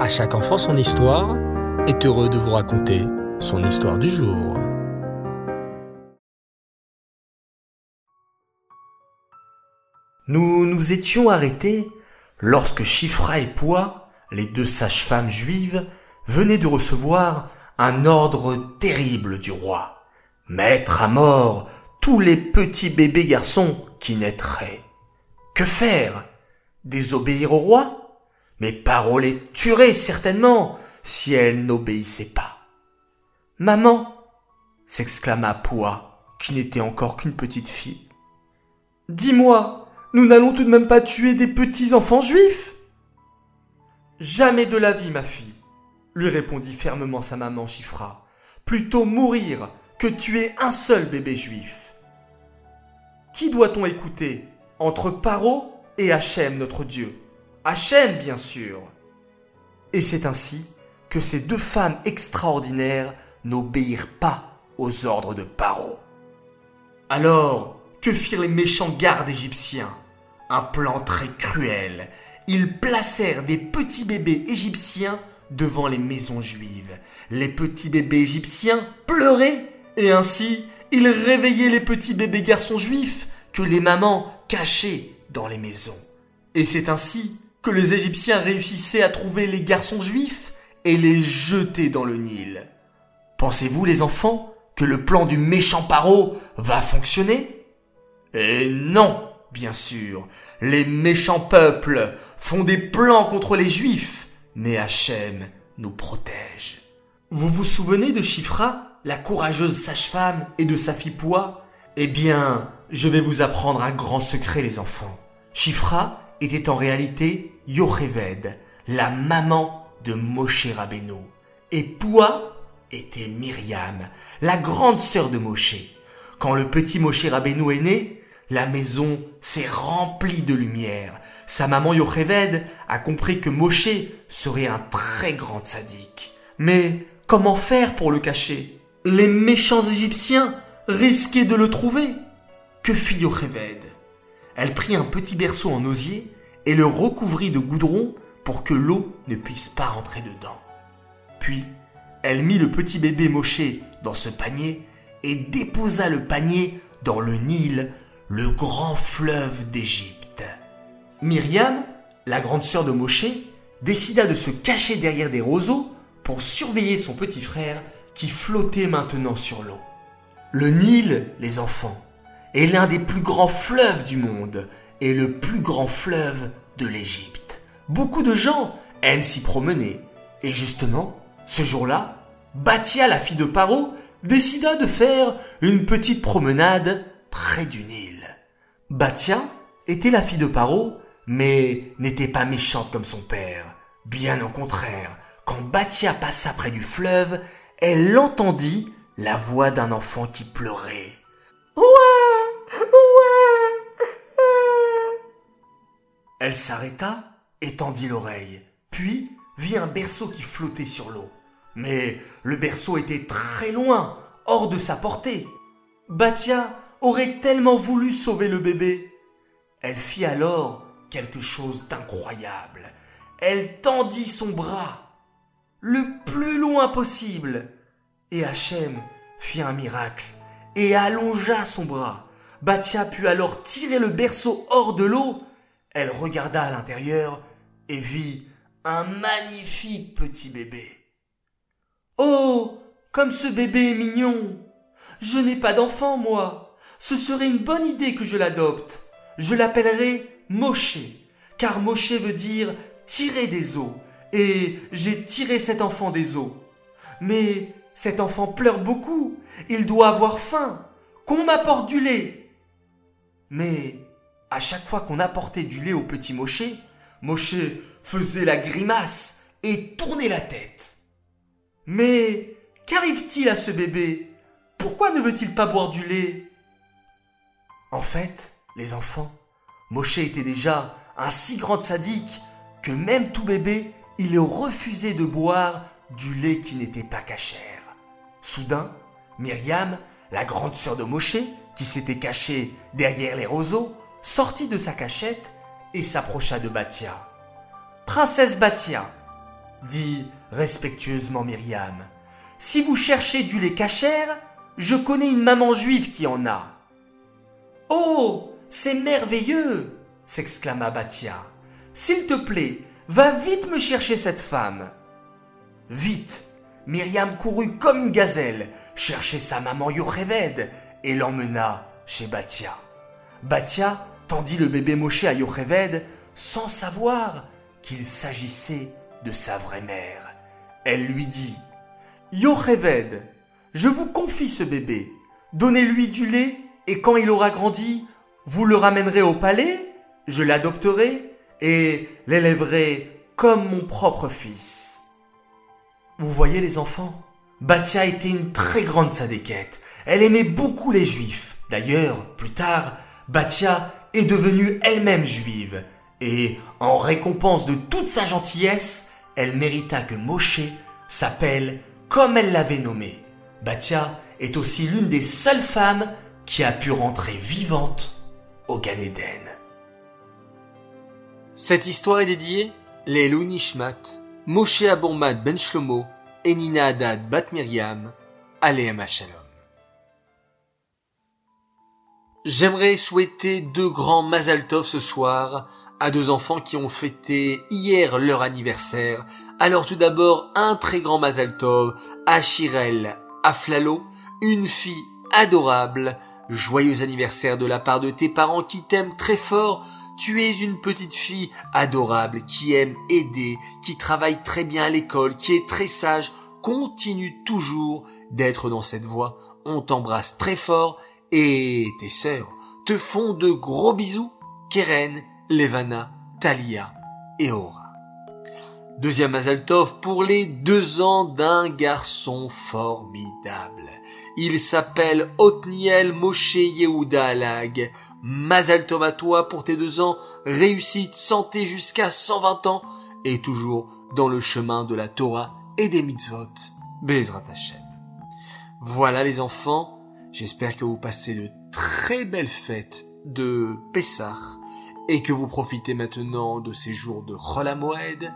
À chaque enfant son histoire est heureux de vous raconter son histoire du jour. Nous nous étions arrêtés lorsque Chifra et Pois, les deux sages-femmes juives, venaient de recevoir un ordre terrible du roi. Mettre à mort tous les petits bébés garçons qui naîtraient. Que faire? Désobéir au roi? Mais Paro les tuerait certainement si elle n'obéissait pas. Maman s'exclama Pois, qui n'était encore qu'une petite fille. Dis-moi, nous n'allons tout de même pas tuer des petits enfants juifs? Jamais de la vie, ma fille, lui répondit fermement sa maman Chifra. Plutôt mourir que tuer un seul bébé juif. Qui doit-on écouter entre Paro et Hachem notre Dieu? Hachem, bien sûr. Et c'est ainsi que ces deux femmes extraordinaires n'obéirent pas aux ordres de Paro. Alors, que firent les méchants gardes égyptiens? Un plan très cruel. Ils placèrent des petits bébés égyptiens devant les maisons juives. Les petits bébés égyptiens pleuraient et ainsi ils réveillaient les petits bébés garçons juifs que les mamans cachaient dans les maisons. Et c'est ainsi que les Égyptiens réussissaient à trouver les garçons juifs et les jeter dans le Nil. Pensez-vous, les enfants, que le plan du méchant Paro va fonctionner? Eh non, bien sûr. Les méchants peuples font des plans contre les Juifs, mais Hachem nous protège. Vous vous souvenez de Chifra, la courageuse sage-femme, et de sa fille Eh bien, je vais vous apprendre un grand secret, les enfants. Chifra était en réalité Yocheved, la maman de Moshe Rabbeinu. Et Poua était Myriam, la grande sœur de Moshe. Quand le petit Moshe Rabbeinu est né, la maison s'est remplie de lumière. Sa maman Yocheved a compris que Moshe serait un très grand sadique. Mais comment faire pour le cacher? Les méchants Égyptiens risquaient de le trouver. Que fit Yocheved? Elle prit un petit berceau en osier et le recouvrit de goudron pour que l'eau ne puisse pas rentrer dedans. Puis, elle mit le petit bébé Moshe dans ce panier et déposa le panier dans le Nil, le grand fleuve d'Égypte. Myriam, la grande sœur de Moshe, décida de se cacher derrière des roseaux pour surveiller son petit frère qui flottait maintenant sur l'eau. Le Nil, les enfants, est l'un des plus grands fleuves du monde et le plus grand fleuve de l'Égypte. Beaucoup de gens aiment s'y promener. Et justement, ce jour-là, Batia, la fille de Paro, décida de faire une petite promenade près du Nil. Batia était la fille de Paro, mais n'était pas méchante comme son père. Bien au contraire, quand Batia passa près du fleuve, elle entendit la voix d'un enfant qui pleurait. Elle s'arrêta et tendit l'oreille. Puis vit un berceau qui flottait sur l'eau. Mais le berceau était très loin, hors de sa portée. Batia aurait tellement voulu sauver le bébé. Elle fit alors quelque chose d'incroyable. Elle tendit son bras le plus loin possible. Et Hachem fit un miracle et allongea son bras. Batia put alors tirer le berceau hors de l'eau. Elle regarda à l'intérieur et vit un magnifique petit bébé. Oh, comme ce bébé est mignon. Je n'ai pas d'enfant, moi. Ce serait une bonne idée que je l'adopte. Je l'appellerai Moshe, car Moshe veut dire tirer des eaux, et j'ai tiré cet enfant des eaux. Mais cet enfant pleure beaucoup, il doit avoir faim. Qu'on m'apporte du lait. Mais à chaque fois qu'on apportait du lait au petit Moshe, Moshe faisait la grimace et tournait la tête. Mais qu'arrive-t-il à ce bébé? Pourquoi ne veut-il pas boire du lait? En fait, les enfants, Moshe était déjà un si grand sadique que même tout bébé, il refusait de boire du lait qui n'était pas cachère. Soudain, Myriam, la grande sœur de Moshe, qui s'était cachée derrière les roseaux, sortit de sa cachette et s'approcha de Batia. Princesse Batia, dit respectueusement Myriam. Si vous cherchez du lait cachère, je connais une maman juive qui en a. Oh, c'est merveilleux s'exclama Batia. S'il te plaît, va vite me chercher cette femme. Vite, Myriam courut comme une gazelle, chercher sa maman Yocheved et l'emmena chez Batia. Batia le bébé Moshe à Yocheved sans savoir qu'il s'agissait de sa vraie mère. Elle lui dit Yocheved, je vous confie ce bébé. Donnez-lui du lait et quand il aura grandi, vous le ramènerez au palais, je l'adopterai et l'élèverai comme mon propre fils. Vous voyez les enfants Batia était une très grande sadéquette. Elle aimait beaucoup les juifs. D'ailleurs, plus tard, Batia est devenue elle-même juive. Et en récompense de toute sa gentillesse, elle mérita que Moshe s'appelle comme elle l'avait nommé. Batia est aussi l'une des seules femmes qui a pu rentrer vivante au Gan Eden. Cette histoire est dédiée les Nishmat, Moshe Abourmad Ben Shlomo et Nina Haddad Bat Miriam, Shalom. J'aimerais souhaiter deux grands Mazal Tov ce soir à deux enfants qui ont fêté hier leur anniversaire. Alors tout d'abord, un très grand Mazal Tov à Shirel, à Flalo, une fille adorable. Joyeux anniversaire de la part de tes parents qui t'aiment très fort. Tu es une petite fille adorable qui aime aider, qui travaille très bien à l'école, qui est très sage. Continue toujours d'être dans cette voie. On t'embrasse très fort et tes sœurs te font de gros bisous. Keren Levana, Talia et Aura. Deuxième Mazaltov pour les deux ans d'un garçon formidable. Il s'appelle Otniel Moshe Yehuda Alag. Mazaltov à toi pour tes deux ans, réussite, santé jusqu'à 120 ans et toujours dans le chemin de la Torah et des mitzvot. Bezrat Hashem. Voilà les enfants, j'espère que vous passez de très belles fêtes de Pessah et que vous profitez maintenant de ces jours de Cholamoed,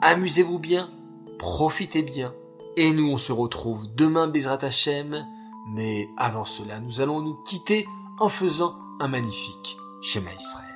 amusez-vous bien, profitez bien, et nous on se retrouve demain Bezrat Hashem, mais avant cela nous allons nous quitter en faisant un magnifique schéma Israël.